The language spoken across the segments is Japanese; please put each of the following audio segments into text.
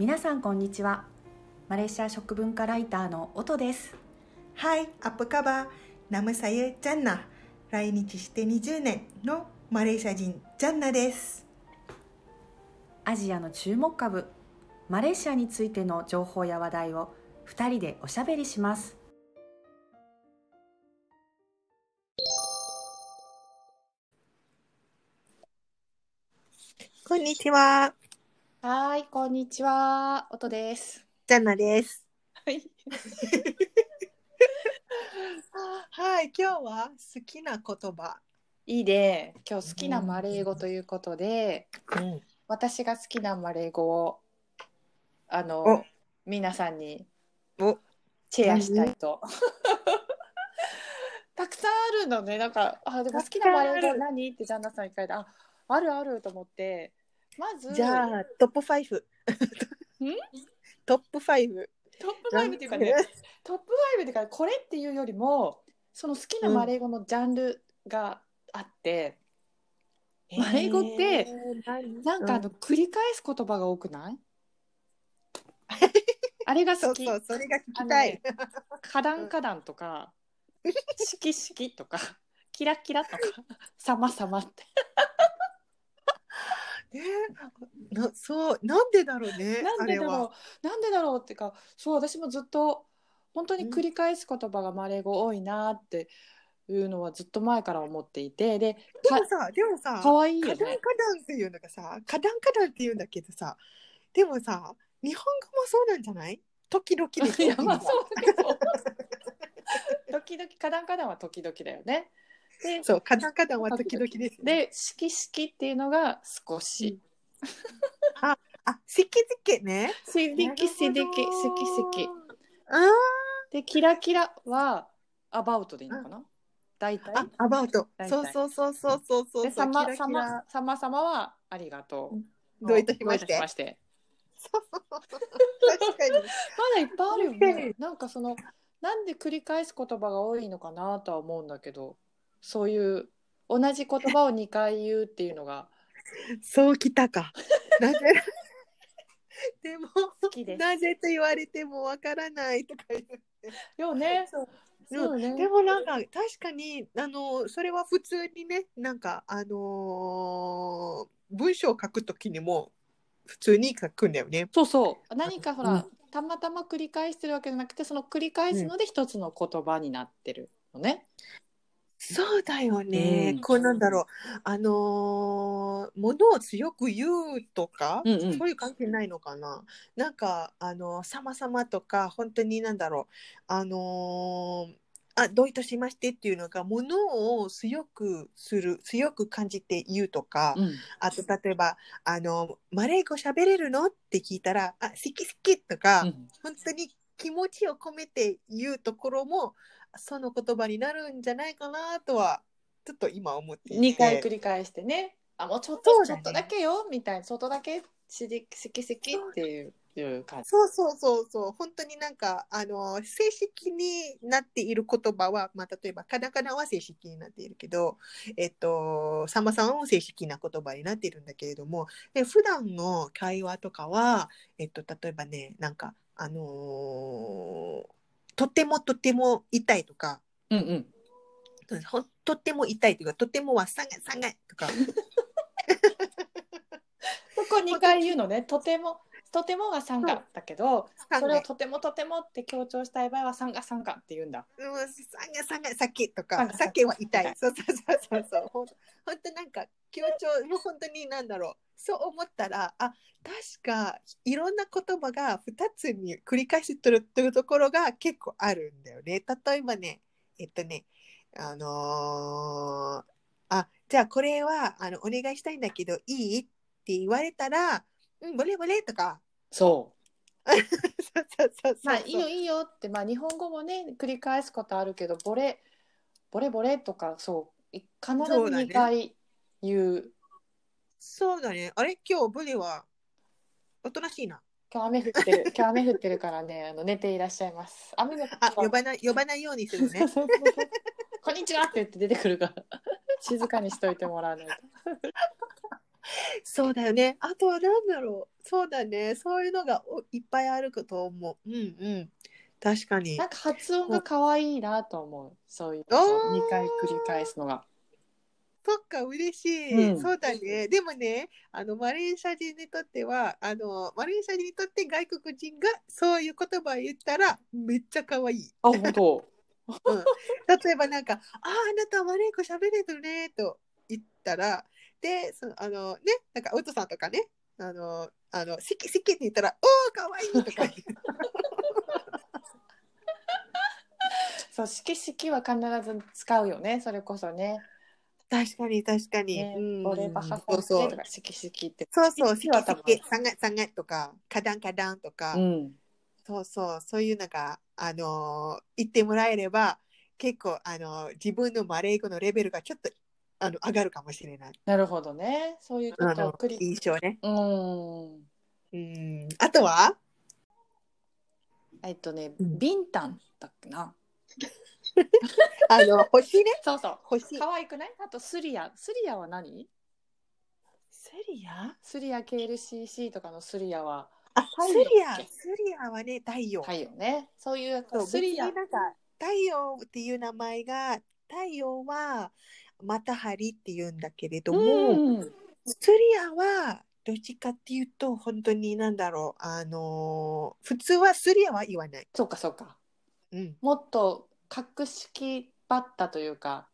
皆さんこんにちはマレーシア食文化ライターの音です Hai, apa khabar? Nama saya Jannah. 来日して20年のマレーシア人ジャンナです。アジアの注目株マレーシアについての情報や話題を2人でおしゃべりしますこんにちは、はいこんにちは音ですジャンナです。はい はい、今日は好きな言葉。いいね。今日好きなマレー語ということで、うん、私が好きなマレー語をあのお皆さんにお、シェアしたいと。たくさんあるのね。なんかあでも好きなマレー語何？ってジャンナさんに聞かれてああるあると思ってまずじゃあトップ5。トップ5。トップ5っていうかねトップ5っていうかこれっていうよりもその好きなマレー語のジャンルがあって、マレー語ってなんかあの、繰り返す言葉が多くない？あれが好き。そうそう、それが聞きたい。カダンカダンとか、シキシキとか、キラキラとか、サマサマって。ね、な、そう、なんでだろうね。なんでだろう、なんでだろうっていうか、そう、私もずっと、本当に繰り返す言葉がマレー語多いなっていうのはずっと前から思っていて、で、でもさ、でもさ、かわいいよカダンね。カダンっていうのがさ、カダンカダンって言うんだけどさ、でもさ、日本語もそうなんじゃない？時々でしょ いや、まあそうだけど。時々、カダンカダンは時々だよね。で、そう、カダンカダンは時々です、ね。で、シキシキっていうのが少し。あ、シキシキね。シディキシディキ、シキシキ。あで、キラキラはアバウトでいいのかな？大体ー。あ、アバウト。そうそうそうそうそうそう。で、さま、さま、さまさまはありがとう。どういたしましてしまして。そうそうそう確かに。まだいっぱいあるよ。ねなんかその、なんで繰り返す言葉が多いのかなとは思うんだけど、そういう同じ言葉を2回言うっていうのがそうきたか。なぜ？でも、好きです。なぜと言われてもわからないとか言って。よね。そうそうね。でもなんか確かにあのそれは普通にねなんかあのー文章を書くときにも普通に書くんだよね。そうそう。何かほら、うんたまたま繰り返してるわけじゃなくて、その繰り返すので一つの言葉になってるのね。そうだよね。うんこうなんだろうあのーものを強く言うとか、うんうんそういう関係ないのかな。なんかあの様々とか本当になんだろうあのーあどういたしましてっていうのがものを強くする強く感じて言うとか、うん。あと例えば「あのマレー語喋れるの?」って聞いたら「あ好き好き」とか、うん本当に気持ちを込めて言うところもその言葉になるんじゃないかなとはちょっと今思っていて。2回繰り返してね。あ、もうちょっと、ちょっとだけよ、みたいな、ちょっとだけ、しで、せきせきっていういう感じ。そうそうそうそう。本当になんかあの正式になっている言葉は、まあ、例えばカナカナは正式になっているけどえっとサマさんは正式な言葉になっているんだけれどもで普段の会話とかはえっと例えばねなんかあのーとてもとても痛いとかうんうん。ほんとっても痛いとかとてもはさがさがとか ここ2回言うのね、とても、とてもが参加だけど、それをさがとてもとてもって強調したい場合は参加参加って言うんだ。うん、さがさが酒とかさが酒は痛痛い。いそうそうそうそう。そうほんほんとなんか強調もう本当になんだろう。そう思ったらあ確かいろんな言葉が2つに繰り返してるっていうところが結構あるんだよね。例えばねえっとねあのーあじゃあこれはあのお願いしたいんだけどいい？って言われたら「うんボレボレ」とかそう。そうそうそうそうまあいいよいいよって、まあ日本語もね、繰り返すことあるけど、ボレ、ボレボレとか、そう、い必ずそうだね2回言う。そうだね。あれ？今日ブリはおとなしいな。今日雨降ってる、今日雨降ってるからね、あの寝ていらっしゃいます。雨のあ、呼ばない呼ばないようにするね。こんにちはって言って出てくるから、静かにしといてもらわないと。そうだよね。あとは何だろう。そうだね。そういうのがおいっぱいあると思う。うんうん。確かになん。か発音が可愛いなと思う。そういうおー2回繰り返すのが。そっか、嬉しい。うんそうだね。でもね、あの、マレーシア人にとっては、あの、マレーシア人にとって外国人がそういう言葉を言ったら、めっちゃ可愛い。あ、本当。うん、例えばなんか「あああなたマレー語喋れるね」と言ったらでそのあのねなんかウトさんとかねあのあの好き好きって言ったら「おおかわいい」とか言うそう、色々は必ず使うよね。それこそね。確かに確かに、ねうん、俺バハそうそうとか色々って。そうそう色々は多分好きさんがさんがとかカダンカダンとか、うん。そうそうそういうのがあの言ってもらえれば結構あの自分のマレー語のレベルがちょっとあの上がるかもしれないなるほどね。そういうこあのと。印象ねうん。うんあとは？えっとね、うんビンタンだっけな。あの星ね？そうそう。星可愛くない？あとスリア。スリアは何？セリア？スリア KLCC とかのスリアはあ、太スリア、スリアはね、太陽。太陽ね。そういうスリア別に。なんか太陽っていう名前が、太陽はまたはりって言うんだけれども、うん。スリアはどっちかっていうと、本当になんだろう、あのー普通はスリアは言わない。そうかそうか。うん。もっと格式ばったというか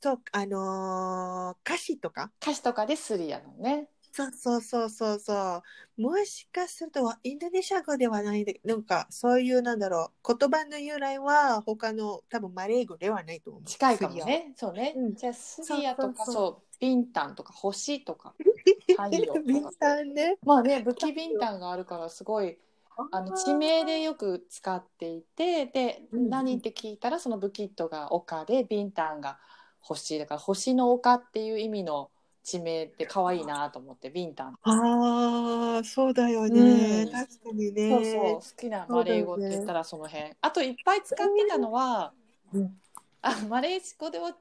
そう、あのー歌詞とか？歌詞とかでスリアのね。そうそうそうそうそう。もしかすると、インドネシア語ではないで、なんかそういうなんだろう、言葉の由来は他の多分マレー語ではないと思う。近いかも。ね。そうね。うんじゃあスリアとかそうそうビンタンとか星とか太陽ビンとか。タンね。まあね、武器ビンタンがあるからすごいあの地名でよく使っていてでうん何って聞いたらそのブキットが丘でビンタンが星だから星の丘っていう意味の地名って可愛いなと思ってビンタン。ああ、そうだよね。うん確かにね。そうそう好きなマレー語って言ったらその辺、あといっぱい使ってたのは、うんあマレー語では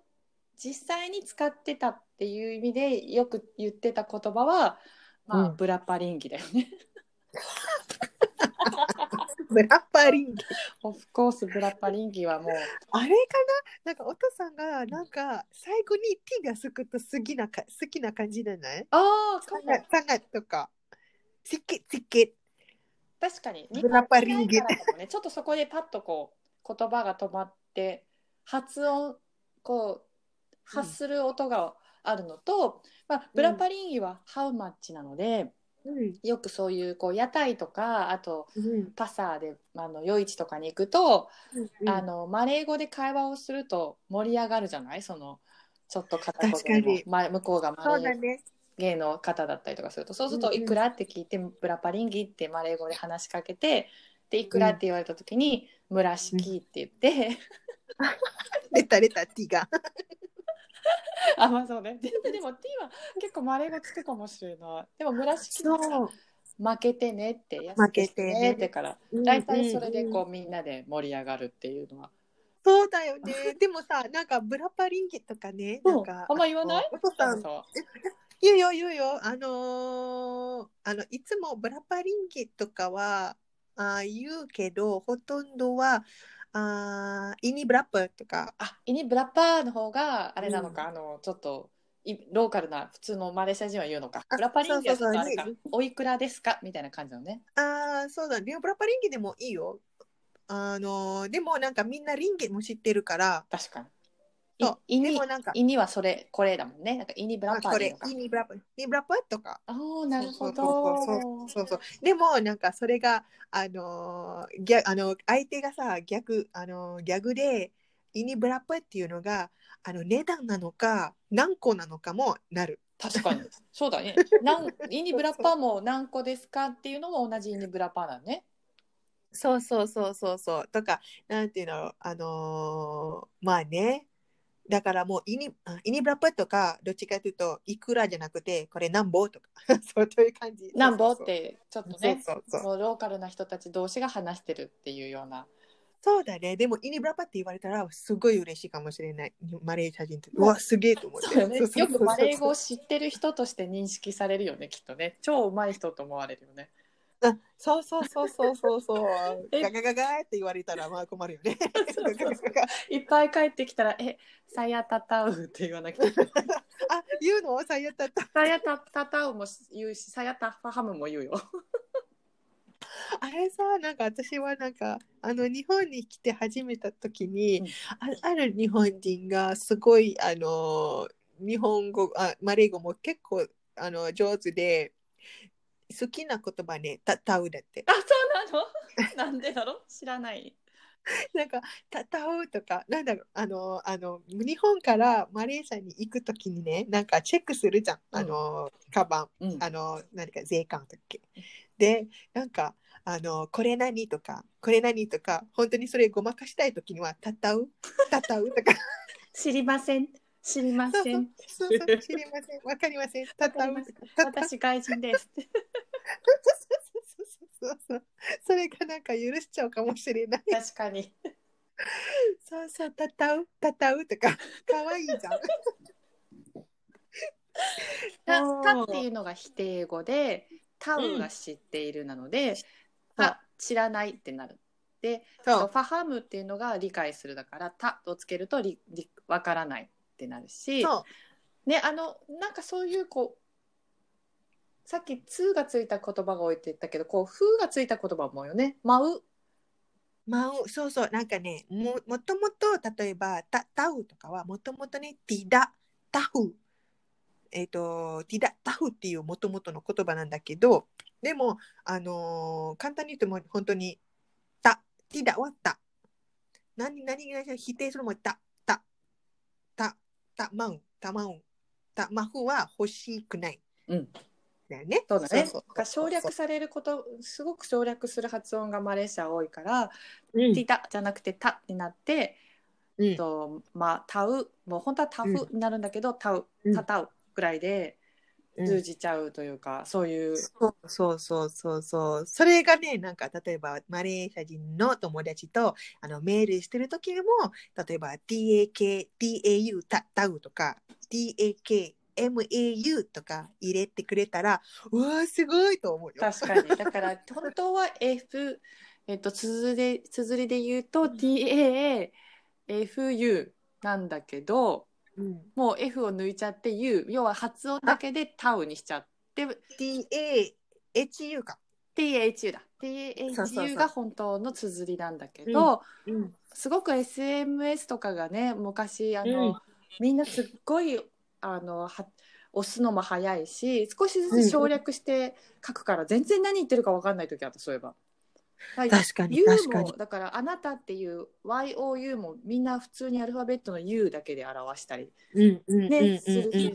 実際に使ってたっていう意味でよく言ってた言葉は、まあうんブラパリンギだよね。ブラッパリンギ。オフコースブラパリンギはもうあれかな？なんかお父さんがなんか最後に T がつくと好きなか好きな感じじゃない？ああかもサガとか。チキチキ。確かにブラパリンギちょっとそこでパッとこう言葉が止まって発音こう発する音があるのと、まあ、ブラパリンギはハウマッチなので、うん。よくそういうこう屋台とかあとうん。パサーであの夜市とかに行くと、うんあのマレー語で会話をすると盛り上がるじゃない？そのちょっと片言でもま向こうがマレー。芸の方だったりとかするとそうすると「うんうんいくら?」って聞いて「ブラパリンギ」ってマレー語で話しかけてで「いくら?」って言われた時に「ムラシキ」って言って、出た出た T が。あまあそうねででも T は結構マレー語つくかもしれないでも「ムラシキ」だからそう。負けてねって負けてねってからうん大体それでこううみんなで盛り上がるっていうのは。そうだよね。でもさ、なんかブラパリンギとかね、なんか。あんま言わない？お父さん、そう言うよ言うよ。あのーあの、いつもブラパリンギとかは、あー言うけど、ほとんどは、あーイニブラップとか、あイニブラッパーの方があれなのか、あのちょっといローカルな普通のマレーシア人は言うのか。あブラパリンギはちょっとあれかおいくらですか？みたいな感じなのね。ああ、そうだ。ね。ブラパリンギでもいいよ。あのーでもなんかみんなリンギも知ってるから、確かにそういイニでもなんか、イニはそれこれだもんね。なんかイニブラパーでいいのか、イニブラップ、イニブラップとか。ああなるほど。そうそうそうでもなんかそれがあのーギャあの相手がさ逆あのーギャグでイニブラップっていうのがあの値段なのか何個なのかもなる。確かに。そうだね。なんイニブラッパーも何個ですかっていうのも同じイニブラッパーだね。そうそうそうそうそう。とかなんていうのあのーまあねだからもうイニあイニブラップとかどっちかというといくらじゃなくてこれ何ぼとか そうという感じ。なんぼ？ってちょっとねそうそうローカルな人たち同士が話してるっていうようなそうだね。でも、イニブラパって言われたら、すごい嬉しいかもしれない。マレーシア人って。うわ、すげえと思って。そうよねよくマレー語を知ってる人として認識されるよねきっとね超うまい人と思われるよねあそうそうそうそうそうそう。えガガガガって言われたら、まあ困るよね。そうそうそう いっぱい帰ってきたら「えさやたたう」って言わなきゃ あ、言うの？さやったった。さやたたたうも言うしさやたファハムも言うよあれさ、なんか私はなんか、あの、日本に来て始めた時に、うんあある日本人がすごい、あの、日本語、あマレー語も結構、あの、上手で、好きな言葉ね、た、たうだって。あそうなの？なんでだろう？知らない。なんか、た、たうとか、なんだろう、あの、あの、日本からマレーシアに行くときにね、なんかチェックするじゃん。あの、カバン。うん。あの、何か税関だっけ？で、なんか、あの、これ何？とか、これ何？とか、本当にそれごまかしたいときには、たたう、たたう？とか、知りません知りまそうそうせんそうそう、知りません、わかりません、たたうとか、たたう。私外人です。そうそうそう。それがなんか許しちゃうかもしれない。確かに。そうそう、たたう、たたうとか、かわいいじゃん。たそうたっていうのが否定語でタウが知っているなので、た知らないってなる。でそう。ファハムっていうのが理解するだから「た」とつけるとりりわからないってなるしそう。ねあのなんかそういうこうさっき「つ」がついた言葉が多いって言ったけどこう「ふ」がついた言葉もよね「舞うまあ、そうそう、なんかね、ももともと、例えば、た、タウとかは、もともとね、ティダ、タフ。えっ、と、ティダ、タフっていうもともとの言葉なんだけど、でも、あのー簡単に言っても、本当に、た、ティダはた。何、何が否定するもた、た、まう、たまう、た、まふは欲しくない。うん。だよね。そうだね。そうそうが省略されることすごく省略する発音がマレーシア多いから「うん。ティダ」じゃなくて「タ」になってうん。とまあ、タウもう本当はタフになるんだけど、タウうん。タタウぐらいでうん通じちゃうというか、そういうそうそうそうそうそう。それがね、なんか例えばマレーシア人の友達とあのメールしてる時にも、例えば TAK、TAU、タタウとか TAK、MAU とか入れてくれたら、うわーすごいと思うよ。確かにだから本当は F、えっと、綴り綴りで言うと TAFU なんだけどうん、もう F を抜いちゃって U 要は発音だけでタウにしちゃって TAHU か。THU だ。そうそうそ THU うが本当の綴りなんだけど、うん、すごく SMS とかがね昔あの、うん。みんなすっごいあのは押すのも早いし少しずつ省略して書くから全然何言ってるか分かんない時あったそういえば。だら確かに U 確かにもだからあなたっていう YOU もみんな普通にアルファベットの U だけで表したりね、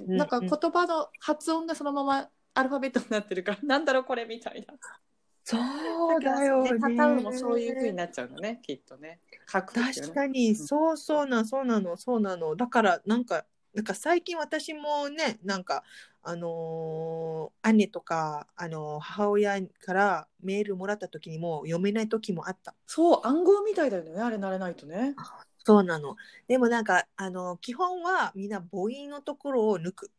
なんか言葉の発音がそのままアルファベットになってるからなんだろうこれみたいな。そうだよね。でタタウもそういう風になっちゃうのねきっとね。書くね確かに、そうそうな、そうなの、そうなの。だから、なんか、なんか最近私もね、なんか、あのー姉とか、あのー母親からメールもらった時にも読めない時もあった。そう暗号みたいだよねあれ慣れないとね。そうなの。でもなんか、あのー基本はみんな母音のところを抜く。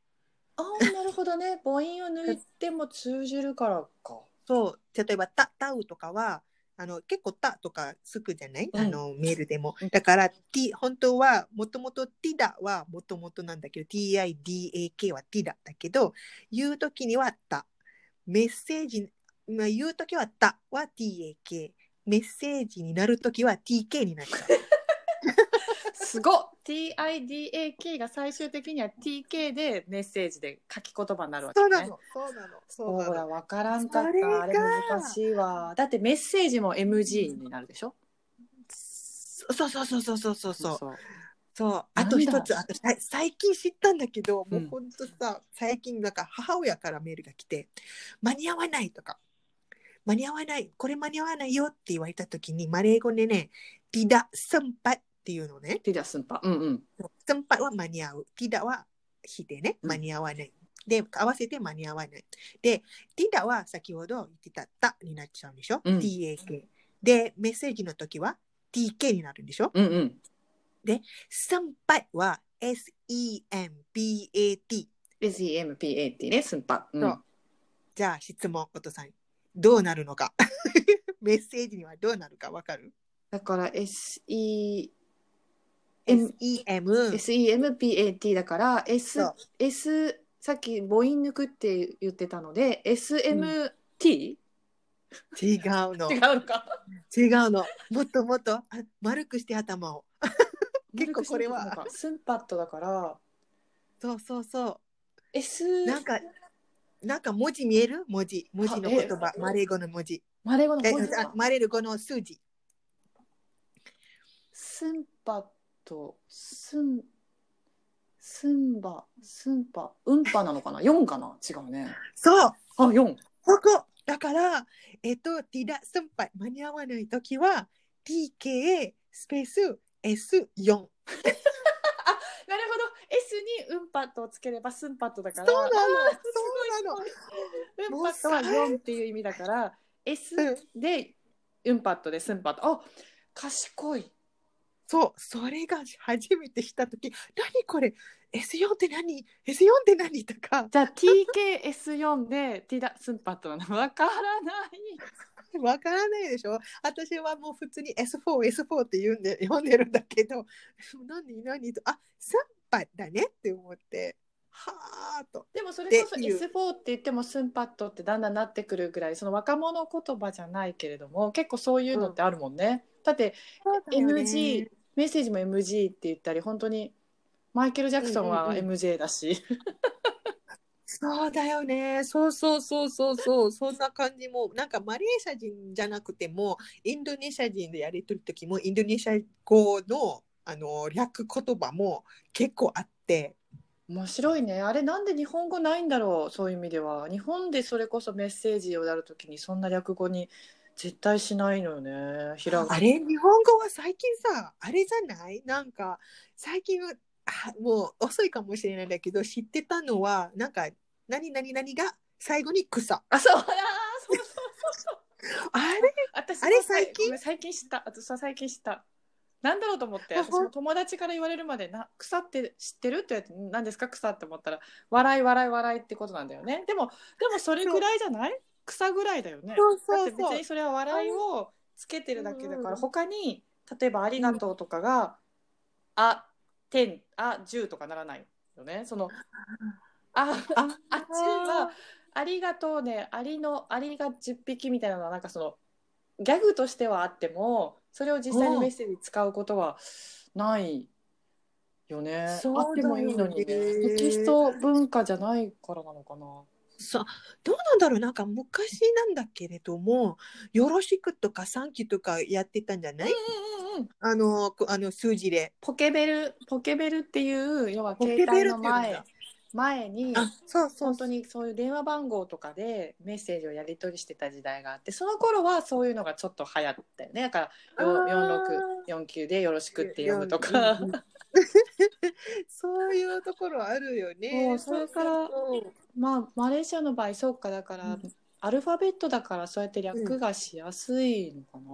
ああなるほどね母音を抜いても通じるからか。そう、例えば、た、たうとかは、あの、結構たとかつくじゃない、うんあの、メールでもうん。だから、t、本当は、もともとティダはもともとなんだけど、TIDAK はティダだけど、言うときにはた。メッセージ、まあ、言うときはたは TAK。メッセージになるときは TK になっちゃう。すごっ。TIDAK が最終的には TK でメッセージで書き言葉になるわけね。そうなの、そうなの、そうなほらの。分からんかった。それが。あれ難しいわ。だってメッセージも MG になるでしょ？そうそうそうそうそうそうそう。そうそう。あと一つ、なんだあとさ最近知ったんだけど、うん。もうほんとさ、最近なんか母親からメールが来て、間に合わないとか、間に合わない、これ間に合わないよって言われた時に、マレー語でね、ティダ・サンパっていうのね。ティダスンパうんうんサンパは間に合う。ティダは否定ね。うん間に合わない。で、合わせて間に合わない。で、ティダは先ほど言ってた、たになっちゃうんでしょ、うん ?TAK。で、メッセージの時は TK になるんでしょ？うんうん。先輩は SEMPAT。SEMPAT ね、スンパ。うんそうじゃあ質問、お父さん。どうなるのか。メッセージにはどうなるかわかる？だから SE、?SEM。SEMPAT だから、S そう、S、さっき母音抜くって言ってたので、SMT? 違うの。違うのか。違うの。もっともっとあ丸くして頭を。結構これはスンパットだから、そうそうそ S、う。なんか、なんか文字見える？文字。文字の言葉。マレー語の文字。マレー語のえ文字あマレー語の数字。スンパット、スン、スンバ、スンパ、ウンパなのかな ?4 かな？違うね。そう。あ、4。ここ。だから、えっと、tidak sempat 間に合わないときは、TK スペース S4。なるほど。S にウンパットをつければスンパットだから。そうなのそうなのごいウンパットは4っていう意味だから、S でウンパットでスンパット。あ、賢い。そう、それが初めてしたとき、何これ ?S4 って何 ?S4 って何？とか、じゃあ TKS4 でティダスンパットなのわからない。わからないでしょ？私はもう普通に S4、S4 って言うんで読んでるんだけど、何？何？と、あ、サンパだねって思って、はーっと。でもそれこそっていう S4 って言ってもスンパットってだんだんなってくるぐらいその若者言葉じゃないけれども結構そういうのってあるもんね。だって MG メッセージも MG って言ったり本当にマイケル・ジャクソンは MJ だし、そうだよね。そうそうそうそうそう。そんな感じも、なんかマレーシア人じゃなくても、インドネシア人でやりとる時も、インドネシア語のあの略言葉も結構あって、面白いね。あれなんで日本語ないんだろうそういう意味では。日本でそれこそメッセージをやるときにそんな略語に絶対しないのよね。ひらがあれ日本語は最近さ、あれじゃない？なんか、最近は、あもう遅いかもしれないんだけど、知ってたのは、なんか、何々々が最後に草。あそう。あーそうそうそう。そうあれ？私あれ最近？最近知った。私は最近知った。なんだろうと思ってあ私も友達から言われるまでな草って知ってる？って言われて何ですか？草って思ったら笑い笑い笑いってことなんだよね。でもでもそれぐらいじゃない？草ぐらいだよね。そうそうだって別そうにそれは笑いをつけてるだけだからうん。他に例えば「ありがとう」とかが「あ」「てん」「あ」「じゅう」とかならないよね。その「あ」ああっちは「ありがとうね」「ありの」「ありが10匹」みたいなのはなんかそのギャグとしてはあってもそれを実際にメッセージに使うことはないよね。あってもいいのにね。テキスト文化じゃないからなのかな。そうどうなんだろう。なんか昔なんだけれども「よろしく」とか「サンキュー」とかやってたんじゃない、うんうんうん。あのこあの数字で。ポケベルポケベルっていう要はポケ携帯の前前にあそうそう。本当にそういう電話番号とかでメッセージをやり取りしてた時代があってその頃はそういうのがちょっと流行ったよね。だからよあー4649で「よろしく」って読むとか。そういうところあるよね。そうそれからそうそうまあマレーシアの場合そうかだから、うんアルファベットだからそうやって略がしやすいのかな、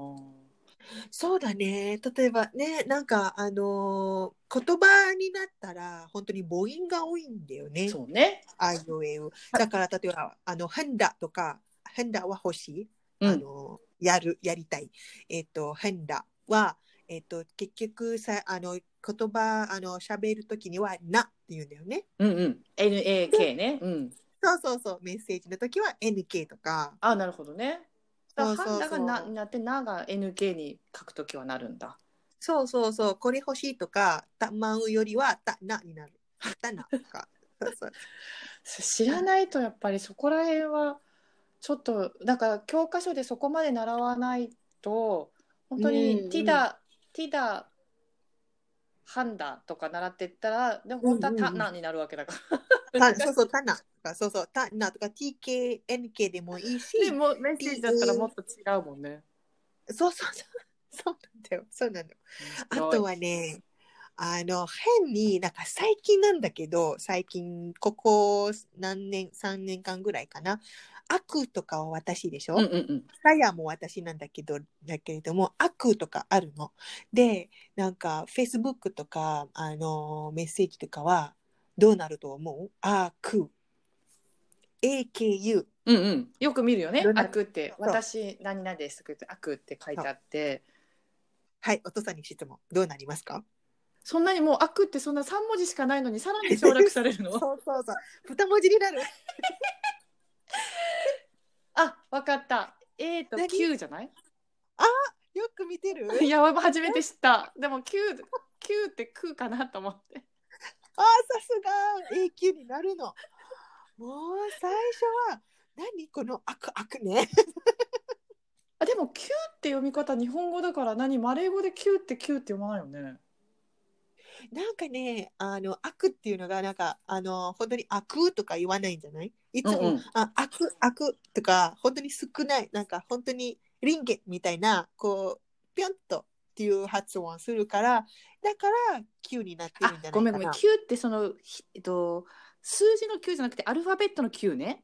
そうだね。例えばね、なんかあのー言葉になったら本当に母音が多いんだよね。そうね、あいうえう。だから例えばあの変だとか変だは欲しい。うんあのやるやりたい。えっ、と変だはえっ、と結局さあの言葉あの喋るときにはなって言うんだよね。うんうん。NAK ね。うん。そうそうそう。メッセージの時は NK とか。あなるほどね。だそうそうそう。だからななって「な」が NK に書くときはなるんだ。そうそうそう。これ欲しいとかたまうよりはたなになる。たなとか。そうそう。知らないとやっぱりそこら辺はちょっとだから教科書でそこまで習わないと本当にん。ティダ、ティダハンダとか習ってったらでも本当はタナになるわけだから、たそうそう、たなとか、そうそう、たなとか、TK、NK でもいいし、でもメッセージだったらもっと違うもんね。そうそうそう、そうなんだよ、そうなの。あとはね、あの、変に、なんか最近なんだけど、最近、ここ何年、3年間ぐらいかな。悪とかは私でしょ、うんうんうん。さやも私なんだけど、だけれども、悪とかあるの。で、なんか、Facebook とか、あのメッセージとかは、どうなると思う？悪。AKU。うんうん。よく見るよね悪って、私何々ですって悪って書いてあって。はい、お父さんに質問。どうなりますか？そんなにもう悪ってそんな3文字しかないのにさらに 省略されるの？そうそうそう。二文字になる。あ、わかった。A と何？Q じゃない？よく見てる？いや、初めて知った。でも Q、Q って空かなと思って。ああ、さすが AQ になるの。もう最初は、何？この悪悪ね。あ、でも Q って読み方日本語だから何？マレー語で Q って Q って読まないよね。なんかね、あの悪っていうのが、なんか、あの、本当に悪とか言わないんじゃない？いつも、うんうんあ悪、悪とか、本当に少ない、なんか本当にリンゲみたいな、こう、ぴょんとっていう発音をするから、だから Q になってるんじゃないかな。あ、ごめんごめん。Q ってその、ひえっと、数字の Q じゃなくてアルファベットの Q ね。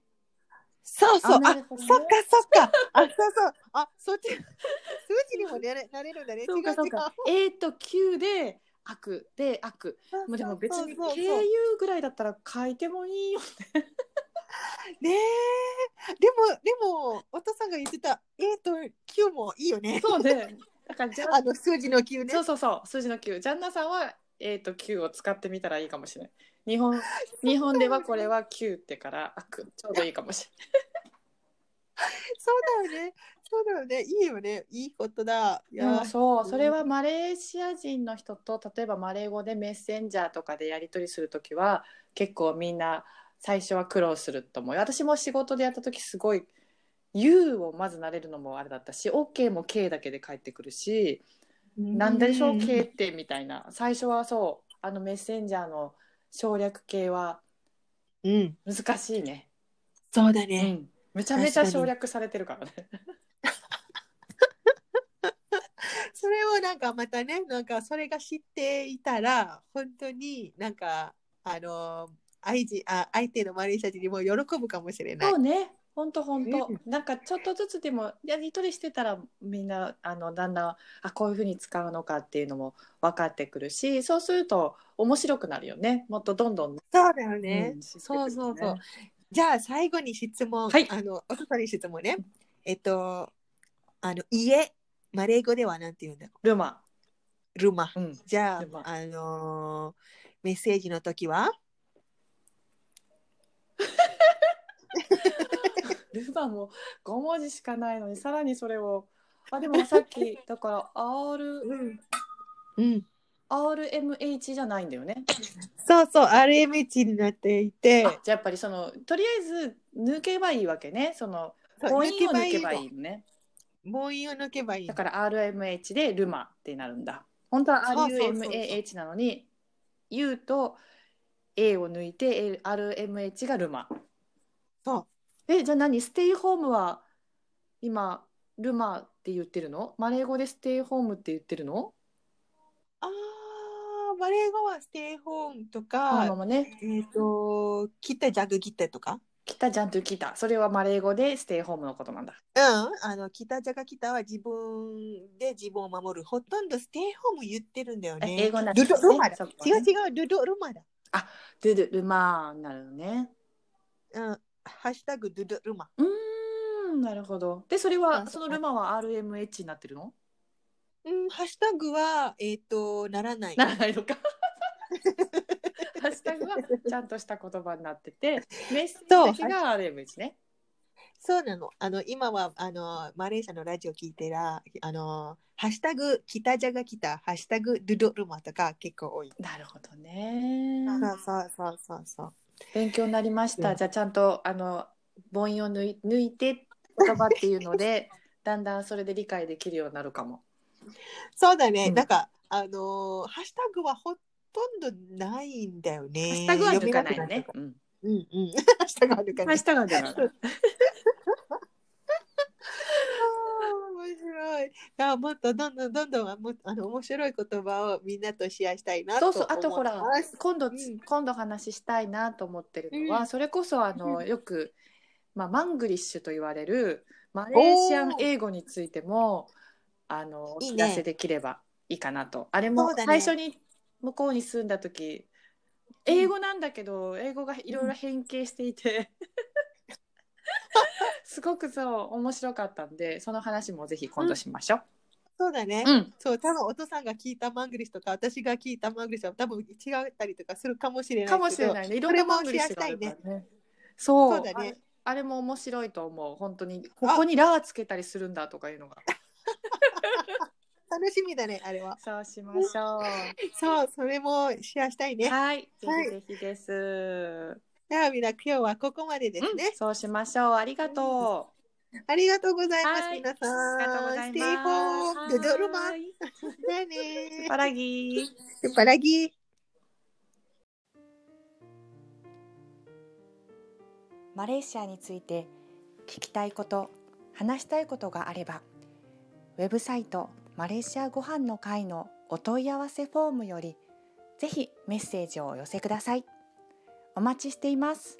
そうそう、あねそっかそっか。あ、そうそう。あ、そっち、数字にもなれなれるんだね。そうかそうか。A と Q で悪で悪。もうでも別にそうそうそう KU ぐらいだったら書いてもいいよ。ねえ。でも、でも、お父さんが言ってた A と Q もいいよね。そうね。だからじゃあ の数字の Q ね。そうそうそう数字の Q。ジャンナさんは A と Q を使ってみたらいいかもしれない。日本日本ではこれは Q ってから悪ちょうどいいかもし そうだよね。そうだよね。いいよね。いいことだ。い。やうん、そうそれはマレーシア人の人と例えばマレー語でメッセンジャーとかでやり取りするときは結構みんな最初は苦労すると思うよ私も仕事でやった時すごい U をまず慣れるのもあれだったし OK も K だけで返ってくるしなんでしょう？K ってみたいな最初はそうあのメッセンジャーの省略系はうん。難しいね、うそうだね。ん、めちゃめちゃ省略されてるからね。それをなんかまたね、なんかそれが知っていたら、本当になんか、あの、相手あ相手のマレーシア人にも喜ぶかもしれない。そう。ね。ほんとほんとうん。なんかちょっとずつでもやり取りしてたらみんなあのだんだんあこういうふうに使うのかっていうのも分かってくるしそうすると面白くなるよね。もっとどんどん、そうだよね。うんそうるそうそう。じゃあ最後に質問、はいあの、お父さんに質問ね。えっと、あの、家、マレー語ではなんて言うんだろルマ、う。ルマ。うん、じゃルマあ、あのーメッセージの時は？ルマも5文字しかないのにさらにそれをあでもさっきだから R うん。うん。RMH じゃないんだよね。そうそう、RMH になっていて、あじゃあやっぱりそのとりあえず抜けばいいわけね。そのそう母音を抜けばのいいのね。母音を抜けばいいの。だから RMH でルマってなるんだ。本当はそうそうそうそう RUMAH なのに U と A を抜いて RMH がルマ。そう。えじゃあ何？ステイホームは今ルマって言ってるの？マレー語でステイホームって言ってるの？あー、マレー語はステイホームとこのまね。えっ、と、キタジャグギタとか？来たじゃんと来た。それはマレー語でステイホームのことなんだ。うん、あの、キタジャガキタは自分で自分を守る。ほとんどステイホーム言ってるんだよね。え英語なんルですねドルマだ。違う違う、ルドルマだ。ドゥドゥルマなるのね。うん、ハッシュタグルドルマ。うーん、なるほど。で、それあは、そのルマは RMH になってるの？うん、ハッシュタグは、えっ、と、ならない。ならないのか。ハッシュタグはちゃんとした言葉になってて、メッセージが RMH ね。そうなの。あの、今は、あの、マレーシアのラジオ聞いてら、あの、ハッシュタグ、キタジャガキタ、ハッシュタグ、ルドルマとか結構多い。なるほどね。そうそうそうそうそう。勉強になりました。うんじゃあちゃんとあの母音を抜い抜いて言葉っていうので、だんだんそれで理解できるようになるかも。そうだね。うんなんか、あのーハッシュタグはほとんどないんだよね。ハッシュタグは抜かないのね。読うん。うんうん。ハッシュタグは抜かない。ハッシュタグは抜かない。あー面白い。あもっとどんどんどんどんもあの面白い言葉をみんなとシェアしたいなとそうそう。あとほら思います今度つ、うん今度話したいなと思ってるのは、うんそれこそあの、うんよくまあ、マングリッシュと言われるマレーシアン英語についてもあのおいいね知らせできればいいかなとあれもそうだね最初に向こうに住んだ時英語なんだけど英語がいろいろ変形していて、すごくそう面白かったんでその話もぜひ今度しましょう。そうだね。うんそう、多分お父さんが聞いたマングリッシュとか、私が聞いたマングリッシュは多分違ったりとかするかもしれないけど。かもしれないね。いろんなマングリッシュがあるからね。そうそうだねあれも面白いと思う。本当にここにラーつけたりするんだとかいうのが。楽しみだね、あれは。そうしましょ そう、それもシェアしたいね。う。はい、ぜはいひぜひです。では、みんな今日はここまでですうんね。そうしましょう。ありがとありがとうございます、はい皆う。ありがとうごさん。ざい Stay ます。home. Duduk rumah. はいじゃあね。パラギー。Jumpa lagi. マレーシアについて聞きたいこと話したいことがあればウェブサイトマレーシアご飯の会のお問い合わせフォームよりぜひメッセージをお寄せください。お待ちしています。